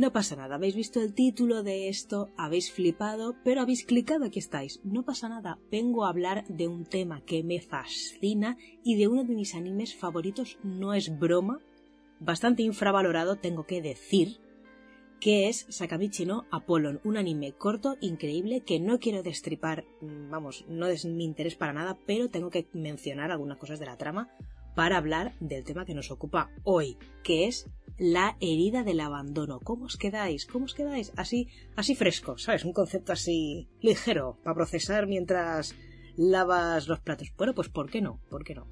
No pasa nada, habéis visto el título de esto, habéis flipado, pero habéis clicado, aquí estáis. No pasa nada, vengo a hablar de un tema que me fascina y de uno de mis animes favoritos, no es broma, bastante infravalorado, tengo que decir, que es Sakamichi no Apollon, un anime corto, increíble, que no quiero destripar, mm, vamos, no es mi interés para nada, pero tengo que mencionar algunas cosas de la trama para hablar del tema que nos ocupa hoy, que es la herida del abandono. ¿Cómo os quedáis? ¿Cómo os quedáis? Así, así fresco, ¿sabes? Un concepto así ligero para procesar mientras lavas los platos. Bueno, pues ¿por qué no? ¿Por qué no?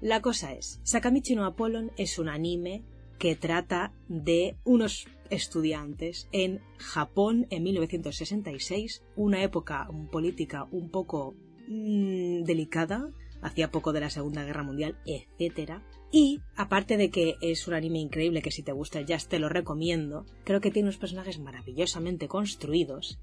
La cosa es, Sakamichi no Apollon es un anime que trata de unos estudiantes en Japón en 1966, una época política un poco mmm, delicada, hacía poco de la Segunda Guerra Mundial, etc. Y, aparte de que es un anime increíble que si te gusta el jazz te lo recomiendo, creo que tiene unos personajes maravillosamente construidos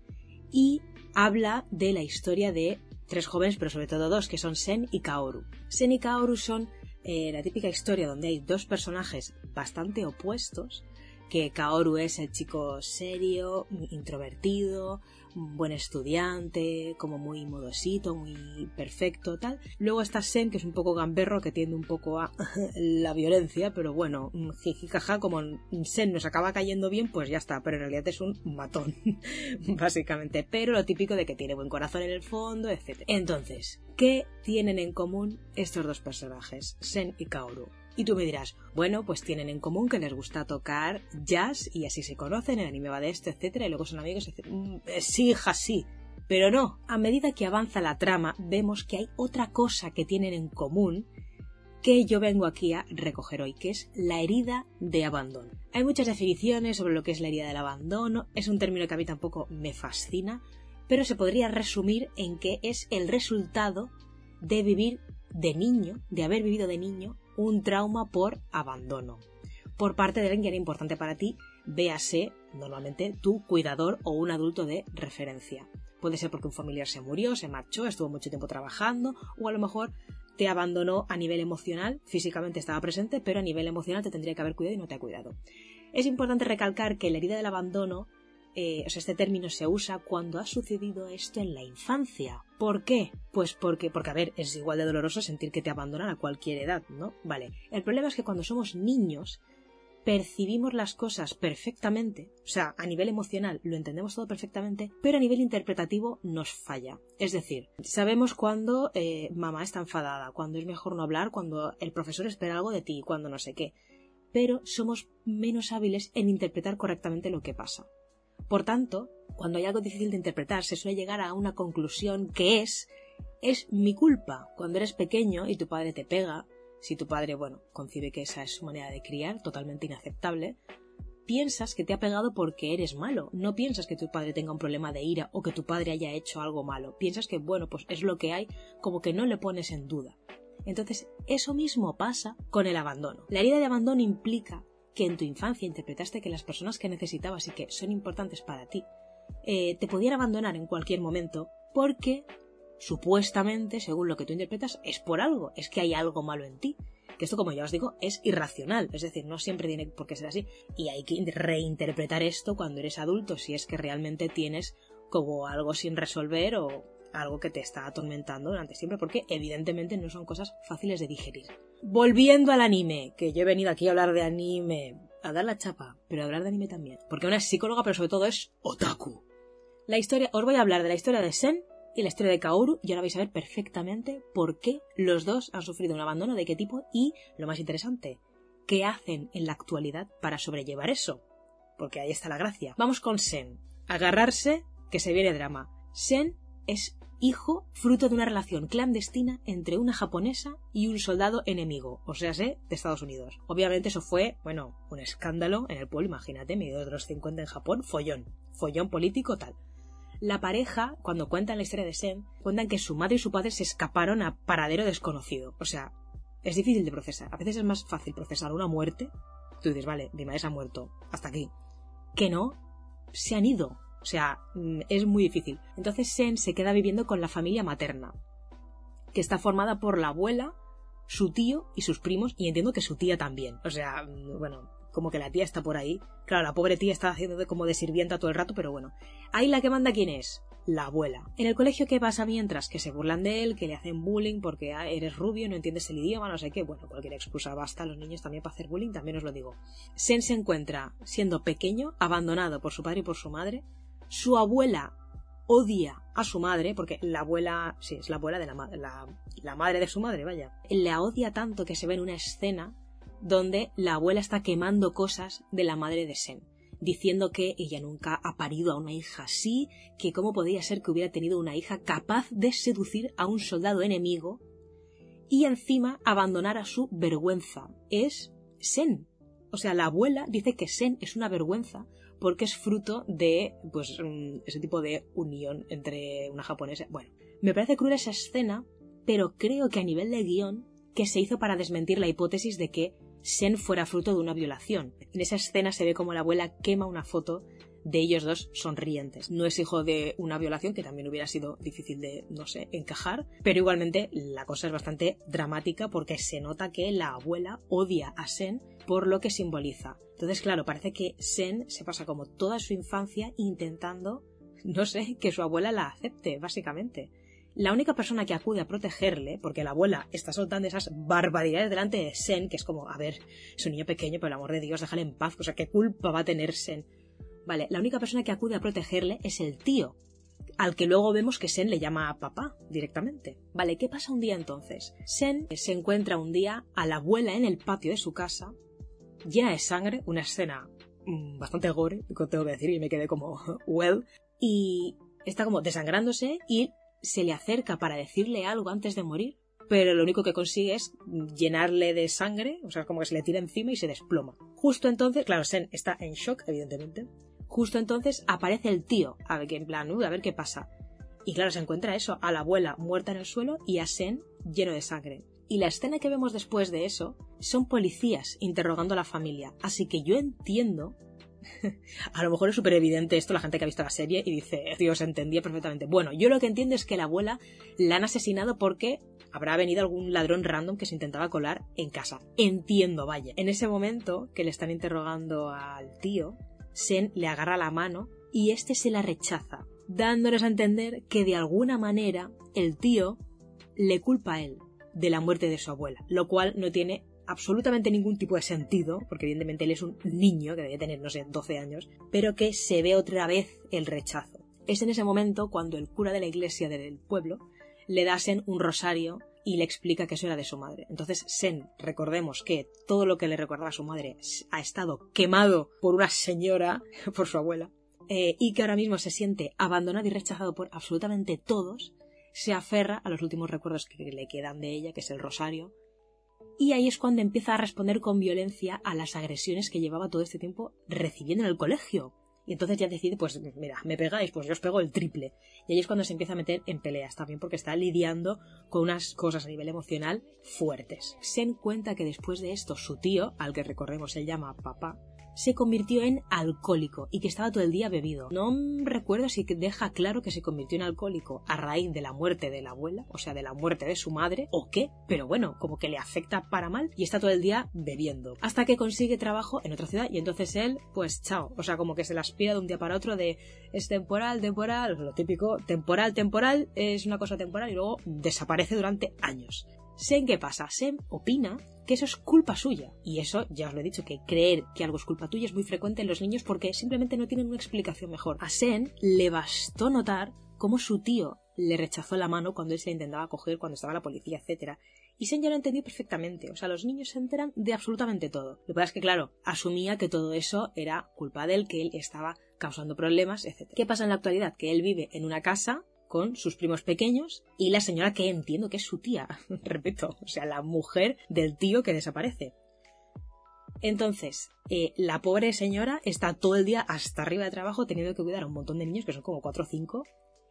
y habla de la historia de tres jóvenes, pero sobre todo dos, que son Sen y Kaoru. Sen y Kaoru son eh, la típica historia donde hay dos personajes bastante opuestos, que Kaoru es el chico serio, introvertido, buen estudiante, como muy modosito, muy perfecto, tal. Luego está Sen, que es un poco gamberro, que tiende un poco a la violencia, pero bueno, jijicaja, como Sen nos acaba cayendo bien, pues ya está, pero en realidad es un matón, básicamente. Pero lo típico de que tiene buen corazón en el fondo, etc. Entonces, ¿qué tienen en común estos dos personajes, Sen y Kaoru? Y tú me dirás, bueno, pues tienen en común que les gusta tocar jazz y así se conocen, el anime va de esto, etcétera, y luego son amigos, etc. Sí, hija, sí. Pero no, a medida que avanza la trama, vemos que hay otra cosa que tienen en común que yo vengo aquí a recoger hoy, que es la herida de abandono. Hay muchas definiciones sobre lo que es la herida del abandono, es un término que a mí tampoco me fascina, pero se podría resumir en que es el resultado de vivir de niño, de haber vivido de niño, un trauma por abandono. Por parte de alguien que era importante para ti, véase normalmente tu cuidador o un adulto de referencia. Puede ser porque un familiar se murió, se marchó, estuvo mucho tiempo trabajando, o a lo mejor te abandonó a nivel emocional, físicamente estaba presente, pero a nivel emocional te tendría que haber cuidado y no te ha cuidado. Es importante recalcar que la herida del abandono eh, o sea, este término se usa cuando ha sucedido esto en la infancia. ¿Por qué? Pues porque, porque, a ver, es igual de doloroso sentir que te abandonan a cualquier edad, ¿no? Vale. El problema es que cuando somos niños, percibimos las cosas perfectamente, o sea, a nivel emocional lo entendemos todo perfectamente, pero a nivel interpretativo nos falla. Es decir, sabemos cuando eh, mamá está enfadada, cuando es mejor no hablar, cuando el profesor espera algo de ti, cuando no sé qué, pero somos menos hábiles en interpretar correctamente lo que pasa. Por tanto, cuando hay algo difícil de interpretar, se suele llegar a una conclusión que es es mi culpa. Cuando eres pequeño y tu padre te pega, si tu padre, bueno, concibe que esa es su manera de criar, totalmente inaceptable, piensas que te ha pegado porque eres malo. No piensas que tu padre tenga un problema de ira o que tu padre haya hecho algo malo. Piensas que, bueno, pues es lo que hay, como que no le pones en duda. Entonces, eso mismo pasa con el abandono. La herida de abandono implica que en tu infancia interpretaste que las personas que necesitabas y que son importantes para ti eh, te podían abandonar en cualquier momento porque supuestamente, según lo que tú interpretas, es por algo, es que hay algo malo en ti. Que esto, como ya os digo, es irracional, es decir, no siempre tiene por qué ser así. Y hay que reinterpretar esto cuando eres adulto, si es que realmente tienes como algo sin resolver o algo que te está atormentando durante siempre, porque evidentemente no son cosas fáciles de digerir. Volviendo al anime, que yo he venido aquí a hablar de anime, a dar la chapa, pero a hablar de anime también, porque una es psicóloga, pero sobre todo es otaku. La historia, os voy a hablar de la historia de Sen y la historia de Kaoru y ahora vais a ver perfectamente por qué los dos han sufrido un abandono, de qué tipo y, lo más interesante, qué hacen en la actualidad para sobrellevar eso. Porque ahí está la gracia. Vamos con Sen. Agarrarse, que se viene drama. Sen es hijo fruto de una relación clandestina entre una japonesa y un soldado enemigo, o sea, de Estados Unidos. Obviamente eso fue, bueno, un escándalo en el pueblo, imagínate, medio de los 50 en Japón, follón, follón político tal. La pareja, cuando cuentan la historia de Sen, cuentan que su madre y su padre se escaparon a paradero desconocido. O sea, es difícil de procesar. A veces es más fácil procesar una muerte. Tú dices, vale, mi madre se ha muerto, hasta aquí. Que no, se han ido. O sea, mm, es muy difícil. Entonces Sen se queda viviendo con la familia materna, que está formada por la abuela, su tío y sus primos, y entiendo que su tía también. O sea, mm, bueno, como que la tía está por ahí. Claro, la pobre tía está haciendo como de sirvienta todo el rato, pero bueno. Ahí la que manda quién es? La abuela. En el colegio, ¿qué pasa mientras? Que se burlan de él, que le hacen bullying porque ah, eres rubio, no entiendes el idioma, no sé qué. Bueno, cualquier excusa basta a los niños también para hacer bullying, también os lo digo. Sen se encuentra siendo pequeño, abandonado por su padre y por su madre. Su abuela odia a su madre, porque la abuela, sí, es la abuela de la, la, la madre de su madre, vaya. La odia tanto que se ve en una escena donde la abuela está quemando cosas de la madre de Sen, diciendo que ella nunca ha parido a una hija así, que cómo podía ser que hubiera tenido una hija capaz de seducir a un soldado enemigo y encima abandonar a su vergüenza. Es Sen. O sea, la abuela dice que Sen es una vergüenza porque es fruto de, pues, mm, ese tipo de unión entre una japonesa. Bueno, me parece cruel esa escena, pero creo que a nivel de guion, que se hizo para desmentir la hipótesis de que Sen fuera fruto de una violación. En esa escena se ve como la abuela quema una foto de ellos dos sonrientes. No es hijo de una violación, que también hubiera sido difícil de, no sé, encajar, pero igualmente la cosa es bastante dramática porque se nota que la abuela odia a Sen por lo que simboliza. Entonces, claro, parece que Sen se pasa como toda su infancia intentando, no sé, que su abuela la acepte, básicamente. La única persona que acude a protegerle, porque la abuela está soltando esas barbaridades delante de Sen, que es como, a ver, es un niño pequeño, por el amor de Dios, déjale en paz, o sea, ¿qué culpa va a tener Sen? Vale, la única persona que acude a protegerle es el tío, al que luego vemos que Sen le llama a papá directamente. Vale, ¿qué pasa un día entonces? Sen se encuentra un día a la abuela en el patio de su casa, llena de sangre, una escena mm, bastante gore, tengo que decir, y me quedé como, well, y está como desangrándose y se le acerca para decirle algo antes de morir, pero lo único que consigue es llenarle de sangre, o sea, como que se le tira encima y se desploma. Justo entonces, claro, Sen está en shock, evidentemente. Justo entonces aparece el tío, a ver, en plan, "Uy, a ver qué pasa. Y claro, se encuentra eso, a la abuela muerta en el suelo y a Sen lleno de sangre. Y la escena que vemos después de eso son policías interrogando a la familia. Así que yo entiendo a lo mejor es súper evidente esto la gente que ha visto la serie y dice, se entendía perfectamente. Bueno, yo lo que entiendo es que la abuela la han asesinado porque habrá venido algún ladrón random que se intentaba colar en casa. Entiendo, vaya. En ese momento que le están interrogando al tío, Sen le agarra la mano y este se la rechaza, dándoles a entender que de alguna manera el tío le culpa a él de la muerte de su abuela, lo cual no tiene absolutamente ningún tipo de sentido, porque evidentemente él es un niño que debe tener, no sé, 12 años, pero que se ve otra vez el rechazo. Es en ese momento cuando el cura de la iglesia del pueblo le da a Sen un rosario y le explica que eso era de su madre. Entonces Sen, recordemos que todo lo que le recordaba a su madre ha estado quemado por una señora, por su abuela, eh, y que ahora mismo se siente abandonado y rechazado por absolutamente todos, se aferra a los últimos recuerdos que le quedan de ella, que es el rosario, y ahí es cuando empieza a responder con violencia a las agresiones que llevaba todo este tiempo recibiendo en el colegio. Y entonces ya decide, pues mira, me pegáis, pues yo os pego el triple. Y ahí es cuando se empieza a meter en peleas también porque está lidiando con unas cosas a nivel emocional fuertes. Se en cuenta que después de esto su tío, al que recordemos él llama papá, se convirtió en alcohólico y que estaba todo el día bebido. No recuerdo si deja claro que se convirtió en alcohólico a raíz de la muerte de la abuela, o sea, de la muerte de su madre, o qué, pero bueno, como que le afecta para mal y está todo el día bebiendo. Hasta que consigue trabajo en otra ciudad y entonces él, pues chao, o sea, como que se la aspira de un día para otro de es temporal, temporal, lo típico, temporal, temporal, es una cosa temporal y luego desaparece durante años. Sen qué pasa, Sen opina que eso es culpa suya. Y eso, ya os lo he dicho, que creer que algo es culpa tuya es muy frecuente en los niños porque simplemente no tienen una explicación mejor. A Sen le bastó notar cómo su tío le rechazó la mano cuando él se la intentaba coger, cuando estaba la policía, etc. Y Sen ya lo entendió perfectamente. O sea, los niños se enteran de absolutamente todo. Lo que pasa es que, claro, asumía que todo eso era culpa de él, que él estaba causando problemas, etc. ¿Qué pasa en la actualidad? Que él vive en una casa con sus primos pequeños y la señora que entiendo que es su tía, repito, o sea, la mujer del tío que desaparece. Entonces, eh, la pobre señora está todo el día hasta arriba de trabajo teniendo que cuidar a un montón de niños, que son como 4 o 5,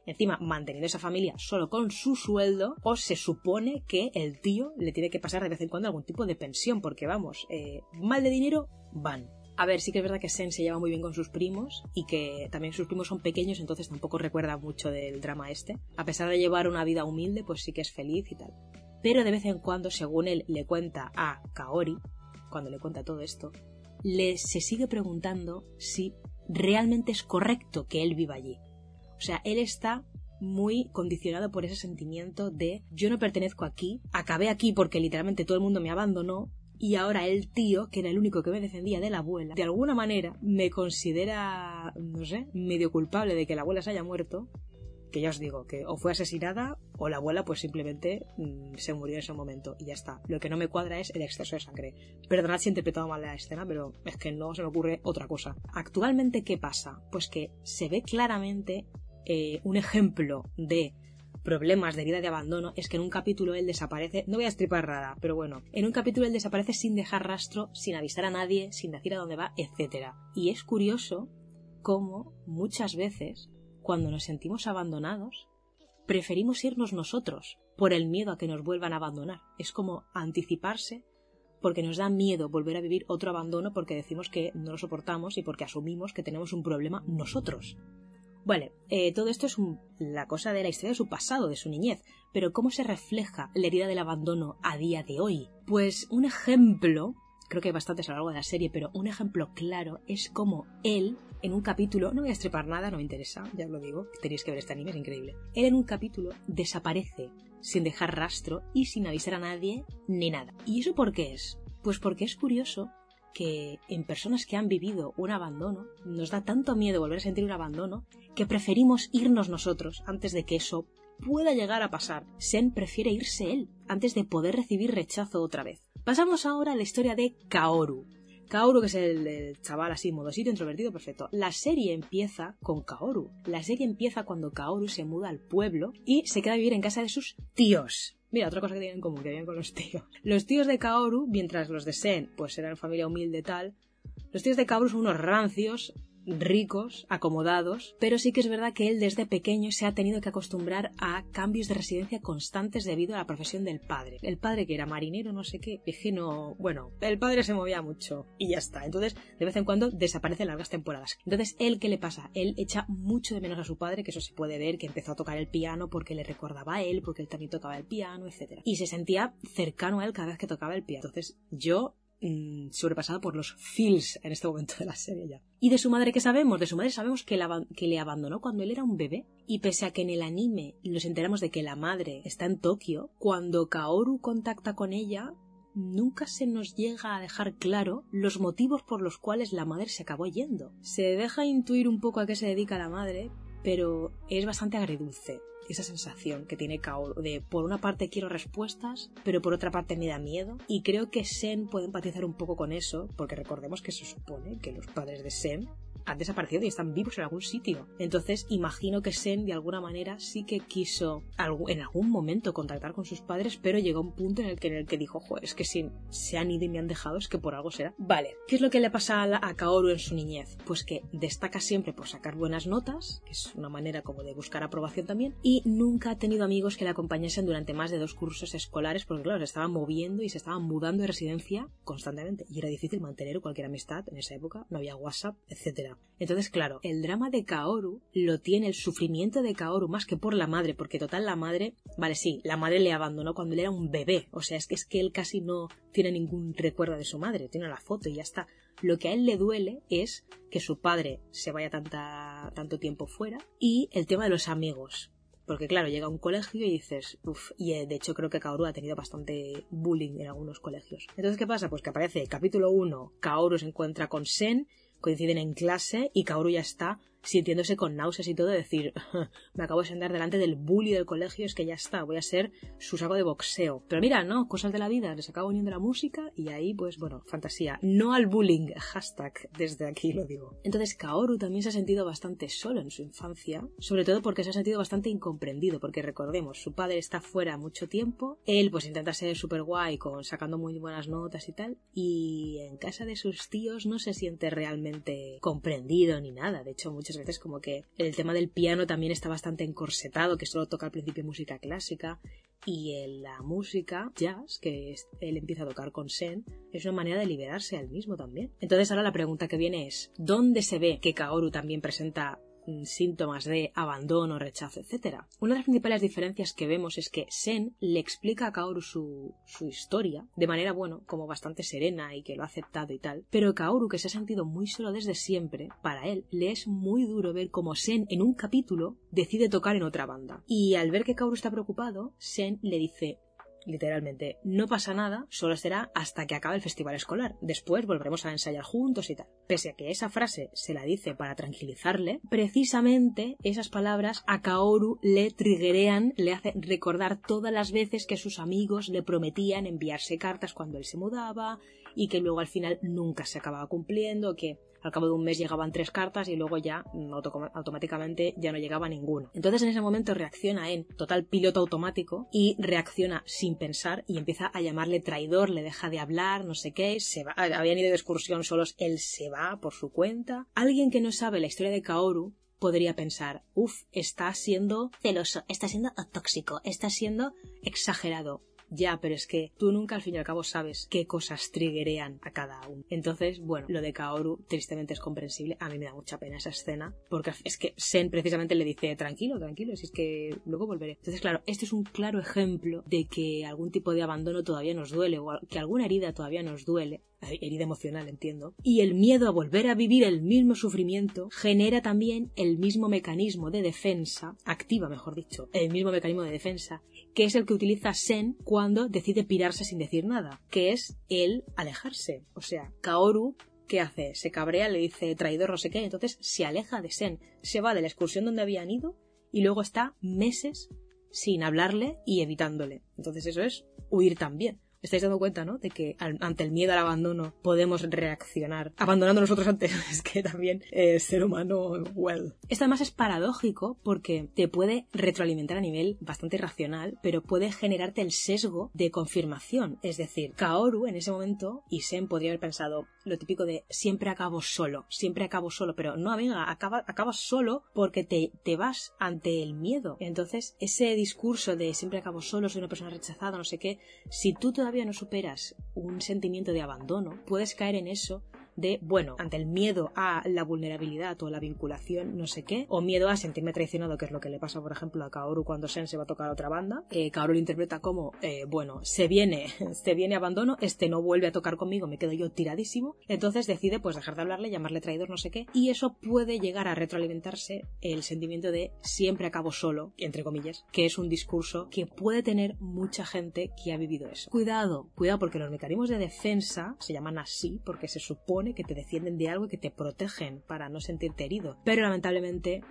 encima manteniendo esa familia solo con su sueldo, o se supone que el tío le tiene que pasar de vez en cuando algún tipo de pensión, porque vamos, eh, mal de dinero van. A ver, sí que es verdad que Sen se lleva muy bien con sus primos y que también sus primos son pequeños, entonces tampoco recuerda mucho del drama este. A pesar de llevar una vida humilde, pues sí que es feliz y tal. Pero de vez en cuando, según él le cuenta a Kaori, cuando le cuenta todo esto, le se sigue preguntando si realmente es correcto que él viva allí. O sea, él está muy condicionado por ese sentimiento de yo no pertenezco aquí, acabé aquí porque literalmente todo el mundo me abandonó y ahora el tío, que era el único que me defendía de la abuela, de alguna manera me considera, no sé, medio culpable de que la abuela se haya muerto que ya os digo, que o fue asesinada o la abuela pues simplemente mm, se murió en ese momento y ya está. Lo que no me cuadra es el exceso de sangre. Perdonad si he interpretado mal la escena, pero es que no se me ocurre otra cosa. Actualmente, ¿qué pasa? Pues que se ve claramente eh, un ejemplo de problemas de vida de abandono es que en un capítulo él desaparece, no voy a estripar rara, pero bueno, en un capítulo él desaparece sin dejar rastro, sin avisar a nadie, sin decir a dónde va, etc. Y es curioso cómo muchas veces cuando nos sentimos abandonados, preferimos irnos nosotros por el miedo a que nos vuelvan a abandonar. Es como anticiparse porque nos da miedo volver a vivir otro abandono porque decimos que no lo soportamos y porque asumimos que tenemos un problema nosotros. Vale, eh, todo esto es la cosa de la historia de su pasado, de su niñez, pero ¿cómo se refleja la herida del abandono a día de hoy? Pues un ejemplo, creo que hay bastantes a lo largo de la serie, pero un ejemplo claro es cómo él en un capítulo, no voy a estrepar nada, no me interesa, ya os lo digo, tenéis que ver este anime, es increíble. Él en un capítulo desaparece sin dejar rastro y sin avisar a nadie ni nada. ¿Y eso por qué es? Pues porque es curioso que en personas que han vivido un abandono nos da tanto miedo volver a sentir un abandono que preferimos irnos nosotros antes de que eso pueda llegar a pasar. Sen prefiere irse él antes de poder recibir rechazo otra vez. Pasamos ahora a la historia de Kaoru, Kaoru, que es el, chaval así, modosito, introvertido, perfecto. La serie empieza con Kaoru. La serie empieza cuando Kaoru se muda al pueblo y se queda a vivir en casa de sus tíos. Mira, otra cosa que tienen en común, que con los tíos. Los tíos de Kaoru, mientras los de Sen, pues eran familia humilde tal, los tíos de Kaoru son unos rancios, ricos, acomodados, pero sí que es verdad que él desde pequeño se ha tenido que acostumbrar a cambios de residencia constantes debido a la profesión del padre. El padre que era marinero, no sé qué, no, bueno, el padre se movía mucho y ya está. Entonces, de vez en cuando desaparece largas temporadas. Entonces, él qué le pasa? Él echa mucho de menos a su padre, que eso se puede ver, que empezó a tocar el piano porque le recordaba a él, porque él también tocaba el piano, etc. Y se sentía cercano a él cada vez que tocaba el piano. Entonces, yo Mm, sobrepasada por los feels en este momento de la serie ya. ¿Y de su madre qué sabemos? De su madre sabemos que, que le abandonó cuando él era un bebé. Y pese a que en el anime nos enteramos de que la madre está en Tokio, cuando Kaoru contacta con ella, nunca se nos llega a dejar claro los motivos por los cuales la madre se acabó yendo. Se deja intuir un poco a qué se dedica la madre, pero es bastante agridulce esa sensación que tiene Kaoru de por una parte quiero respuestas, pero por otra parte me da miedo. Y creo que Sen puede empatizar un poco con eso, porque recordemos que se supone que los padres de Sen han desaparecido y están vivos en algún sitio. Entonces imagino que Sen de alguna manera sí que quiso en algún momento contactar con sus padres, pero llegó un punto en el que, en el que dijo, Joder, es que si se han ido y me han dejado es que por algo será. Vale, ¿qué es lo que le pasa a, a Kaoru en su niñez? Pues que destaca siempre por sacar buenas notas, que es una manera como de buscar aprobación también, y nunca ha tenido amigos que le acompañasen durante más de dos cursos escolares, porque claro, se estaban moviendo y se estaban mudando de residencia constantemente, y era difícil mantener cualquier amistad en esa época, no había WhatsApp, etcétera. Entonces, claro, el drama de Kaoru lo tiene el sufrimiento de Kaoru más que por la madre, porque total la madre, vale, sí, la madre le abandonó cuando él era un bebé, o sea, es que es que él casi no tiene ningún recuerdo de su madre, tiene la foto y ya está. Lo que a él le duele es que su padre se vaya tanta, tanto tiempo fuera y el tema de los amigos. Porque claro, llega a un colegio y dices, uff, y eh, de hecho creo que Kaoru ha tenido bastante bullying en algunos colegios. Entonces, ¿qué pasa? Pues que aparece capítulo 1, Kaoru se encuentra con Sen coinciden en clase y Kaoru ya está sintiéndose con náuseas y todo, decir, me acabo de sentar delante del bully del colegio, es que ya está, voy a ser su saco de boxeo. Pero mira, no, cosas de la vida, les acabo uniendo la música y ahí, pues bueno, fantasía. No al bullying, hashtag, desde aquí lo digo. Entonces, Kaoru también se ha sentido bastante solo en su infancia, sobre todo porque se ha sentido bastante incomprendido, porque recordemos, su padre está fuera mucho tiempo, él pues intenta ser súper guay, con, sacando muy buenas notas y tal, y en casa de sus tíos no se siente realmente comprendido ni nada, de hecho muchos veces como que el tema del piano también está bastante encorsetado, que solo toca al principio música clásica, y en la música jazz, que él empieza a tocar con Sen, es una manera de liberarse al mismo también. Entonces ahora la pregunta que viene es, ¿dónde se ve que Kaoru también presenta síntomas de abandono, rechazo, etc. Una de las principales diferencias que vemos es que Sen le explica a Kaoru su, su historia de manera, bueno, como bastante serena y que lo ha aceptado y tal, pero Kaoru, que se ha sentido muy solo desde siempre, para él le es muy duro ver cómo Sen en un capítulo decide tocar en otra banda. Y al ver que Kaoru está preocupado, Sen le dice literalmente, no pasa nada, solo será hasta que acabe el festival escolar. Después volveremos a ensayar juntos y tal. Pese a que esa frase se la dice para tranquilizarle, precisamente esas palabras a Kaoru le triguerean, le hacen recordar todas las veces que sus amigos le prometían enviarse cartas cuando él se mudaba y que luego al final nunca se acababa cumpliendo, que al cabo de un mes llegaban tres cartas y luego ya mm, automáticamente ya no llegaba ninguna. Entonces en ese momento reacciona en total piloto automático y reacciona sin pensar y empieza a llamarle traidor, le deja de hablar, no sé qué, se va, habían ido de excursión solos, él se va por su cuenta. Alguien que no sabe la historia de Kaoru podría pensar, uff, está siendo celoso, está siendo tóxico, está siendo exagerado. Ya, pero es que tú nunca al fin y al cabo sabes qué cosas triggerean a cada uno. Entonces, bueno, lo de Kaoru tristemente es comprensible. A mí me da mucha pena esa escena, porque es que Sen precisamente le dice, tranquilo, tranquilo, si es que luego volveré. Entonces, claro, este es un claro ejemplo de que algún tipo de abandono todavía nos duele, o que alguna herida todavía nos duele, herida emocional, entiendo, y el miedo a volver a vivir el mismo sufrimiento genera también el mismo mecanismo de defensa, activa mejor dicho, el mismo mecanismo de defensa, que es el que utiliza Sen cuando decide pirarse sin decir nada, que es el alejarse. O sea, Kaoru ¿qué hace? Se cabrea, le dice traidor, no sé qué, entonces se aleja de Sen, se va de la excursión donde habían ido y luego está meses sin hablarle y evitándole. Entonces eso es huir también estáis dando cuenta, ¿no? De que ante el miedo al abandono podemos reaccionar, abandonando nosotros antes. es que también es ser humano, well. Esto además es paradójico porque te puede retroalimentar a nivel bastante racional, pero puede generarte el sesgo de confirmación. Es decir, Kaoru en ese momento y Sen podría haber pensado lo típico de siempre acabo solo, siempre acabo solo, pero no, venga, acaba, acabas solo porque te, te vas ante el miedo. Entonces, ese discurso de siempre acabo solo, soy una persona rechazada, no sé qué, si tú todavía no superas un sentimiento de abandono, puedes caer en eso de, bueno, ante el miedo a la vulnerabilidad o la vinculación, no sé qué, o miedo a sentirme traicionado, que es lo que le pasa, por ejemplo, a Kaoru cuando Sen se va a tocar a otra banda. Eh, Kaoru lo interpreta como, eh, bueno, se viene, se viene abandono, este no vuelve a tocar conmigo, me quedo yo tiradísimo, entonces decide pues dejar de hablarle, llamarle traidor, no sé qué, y eso puede llegar a retroalimentarse el sentimiento de siempre acabo solo, entre comillas, que es un discurso que puede tener mucha gente que ha vivido eso. Cuidado, cuidado porque los mecanismos de defensa se llaman así porque se supone que te defienden de algo y que te protegen para no sentirte herido. Pero lamentablemente,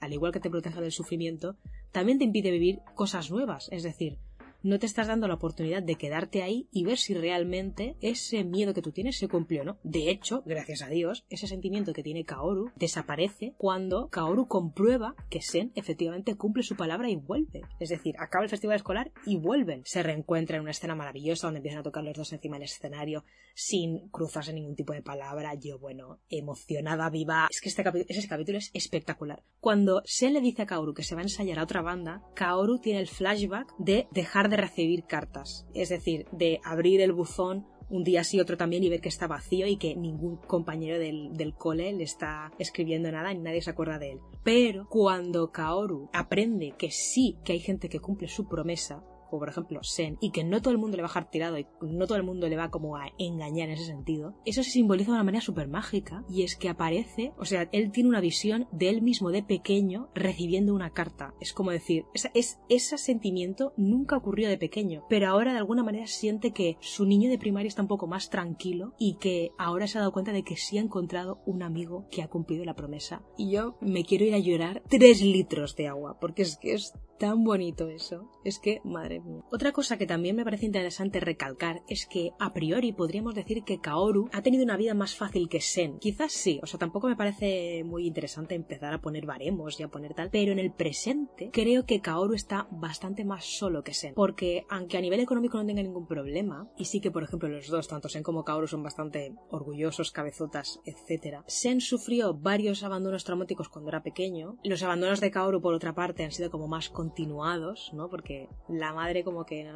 al igual que te protege del sufrimiento, también te impide vivir cosas nuevas. Es decir, no te estás dando la oportunidad de quedarte ahí y ver si realmente ese miedo que tú tienes se cumplió o no. De hecho, gracias a Dios, ese sentimiento que tiene Kaoru desaparece cuando Kaoru comprueba que Sen efectivamente cumple su palabra y vuelve. Es decir, acaba el festival escolar y vuelven. Se reencuentran en una escena maravillosa donde empiezan a tocar los dos encima del escenario sin cruzarse ningún tipo de palabra. Yo, bueno, emocionada, viva. Es que este ese capítulo es espectacular. Cuando Sen le dice a Kaoru que se va a ensayar a otra banda, Kaoru tiene el flashback de dejar de recibir cartas, es decir, de abrir el buzón un día sí, otro también y ver que está vacío y que ningún compañero del, del, cole le está escribiendo nada ni nadie se acuerda de él. Pero cuando Kaoru aprende que sí que hay gente que cumple su promesa, o por ejemplo Sen, y que no todo el mundo le va a dejar tirado y no todo el mundo le va como a engañar en ese sentido, eso se simboliza de una manera súper mágica y es que aparece, o sea, él tiene una visión de él mismo de pequeño recibiendo una carta. Es como decir, es, ese sentimiento nunca ocurrió de pequeño, pero ahora de alguna manera siente que su niño de primaria está un poco más tranquilo y que ahora se ha dado cuenta de que sí ha encontrado un amigo que ha cumplido la promesa. Y yo me quiero ir a llorar tres litros de agua, porque es que es tan bonito eso. Es que, madre mía. Otra cosa que también me parece interesante recalcar es que, a priori, podríamos decir que Kaoru ha tenido una vida más fácil que Sen. Quizás sí, o sea, tampoco me parece muy interesante empezar a poner baremos y a poner tal, pero en el presente creo que Kaoru está bastante más solo que Sen. Porque, aunque a nivel económico no tenga ningún problema, y sí que, por ejemplo, los dos, tanto Sen como Kaoru, son bastante orgullosos, cabezotas, etc. Sen sufrió varios abandonos traumáticos cuando era pequeño. Los abandonos de Kaoru, por otra parte, han sido como más continuados, ¿no? Porque la madre como que...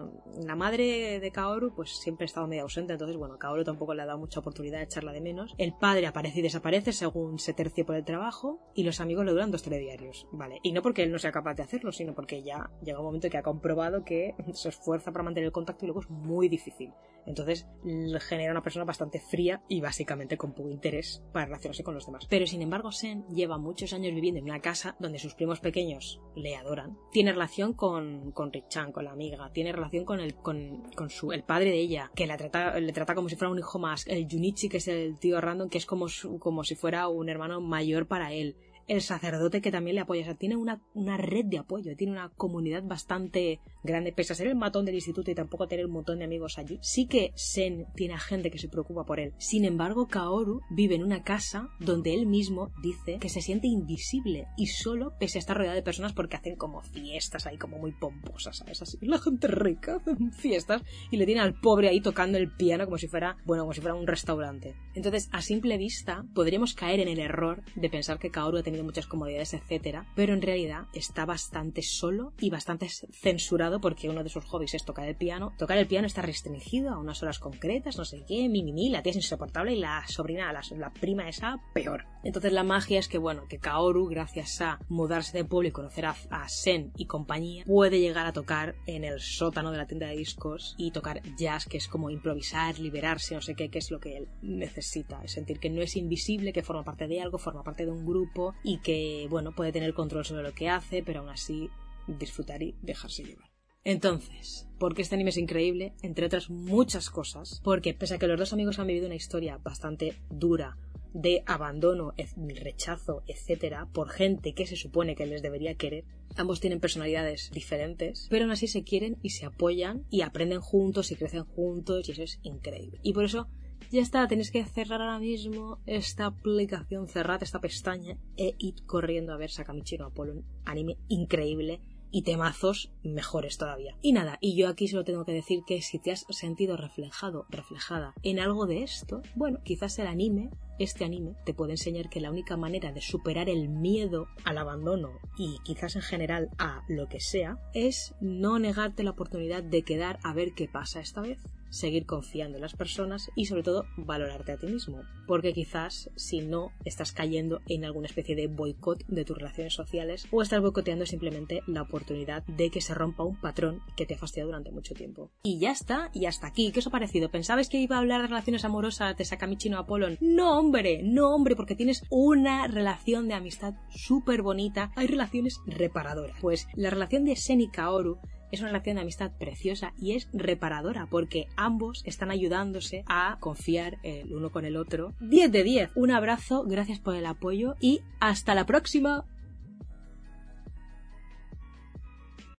La madre de Kaoru pues siempre ha estado medio ausente, entonces bueno, Kaoru tampoco le ha dado mucha oportunidad de echarla de menos. El padre aparece y desaparece según se tercie por el trabajo y los amigos le duran dos telediarios, ¿vale? Y no porque él no sea capaz de hacerlo, sino porque ya llega un momento que ha comprobado que se esfuerza para mantener el contacto y luego es muy difícil. Entonces genera una persona bastante fría y básicamente con poco interés para relacionarse con los demás. Pero sin embargo, Sen lleva muchos años viviendo en una casa donde sus primos pequeños le adoran. Tiene relación con, con Richan, con la amiga. Tiene relación con el, con, con su, el padre de ella, que la trata, le trata como si fuera un hijo más. El Junichi, que es el tío random, que es como, como si fuera un hermano mayor para él el sacerdote que también le apoya. O sea, tiene una, una, red de apoyo, tiene una comunidad bastante grande, pese a ser el matón del instituto y tampoco tener un montón de amigos allí. Sí que Sen tiene gente que se preocupa por él. Sin embargo, Kaoru vive en una casa donde él mismo dice que se siente invisible y solo pese a estar rodeado de personas porque hacen como fiestas ahí como muy pomposas, ¿sabes? Así, la gente rica hacen fiestas y le tiene al pobre ahí tocando el piano como si fuera, bueno, como si fuera un restaurante. Entonces, a simple vista, podríamos caer en el error de pensar que Kaoru ha muchas comodidades, etcétera, pero en realidad está bastante solo y bastante censurado porque uno de sus hobbies es tocar el piano. Tocar el piano está restringido a unas horas concretas, no sé qué, mi, la tía es insoportable y la sobrina, la, la prima esa, peor. Entonces la magia es que, bueno, que Kaoru, gracias a mudarse de pueblo y conocer a, a Sen y compañía, puede llegar a tocar en el sótano de la tienda de discos y tocar jazz, que es como improvisar, liberarse, no sé qué, que es lo que él necesita. Es sentir que no es invisible, que forma parte de algo, forma parte de un grupo y que, bueno, puede tener control sobre lo que hace, pero aún así disfrutar y dejarse llevar. Entonces, ¿por qué este anime es increíble? Entre otras muchas cosas, porque pese a que los dos amigos han vivido una historia bastante dura de abandono, rechazo, etcétera, por gente que se supone que les debería querer, ambos tienen personalidades diferentes, pero aún así se quieren y se apoyan y aprenden juntos y crecen juntos y eso es increíble. Y por eso ya está, tenéis que cerrar ahora mismo esta aplicación, cerrad esta pestaña e id corriendo a ver Sakamichi no Apollo, anime increíble y temazos mejores todavía. Y nada, y yo aquí solo tengo que decir que si te has sentido reflejado, reflejada en algo de esto, bueno, quizás el anime, este anime, te puede enseñar que la única manera de superar el miedo al abandono y quizás en general a lo que sea, es no negarte la oportunidad de quedar a ver qué pasa esta vez seguir confiando en las personas y sobre todo valorarte a ti mismo. Porque quizás si no estás cayendo en alguna especie de boicot de tus relaciones sociales o estás boicoteando simplemente la oportunidad de que se rompa un patrón que te ha fastidiado durante mucho tiempo. Y ya está, y hasta aquí. ¿Qué os ha parecido? ¿Pensabais que iba a hablar de relaciones amorosas de Sakamichi no Apollon? No, hombre, no, hombre, porque tienes una relación de amistad súper bonita. Hay relaciones reparadoras. Pues la relación de Sen y Kaoru es una relación de amistad preciosa y es reparadora porque ambos están ayudándose a confiar el uno con el otro. 10 de 10. Un abrazo, gracias por el apoyo y hasta la próxima.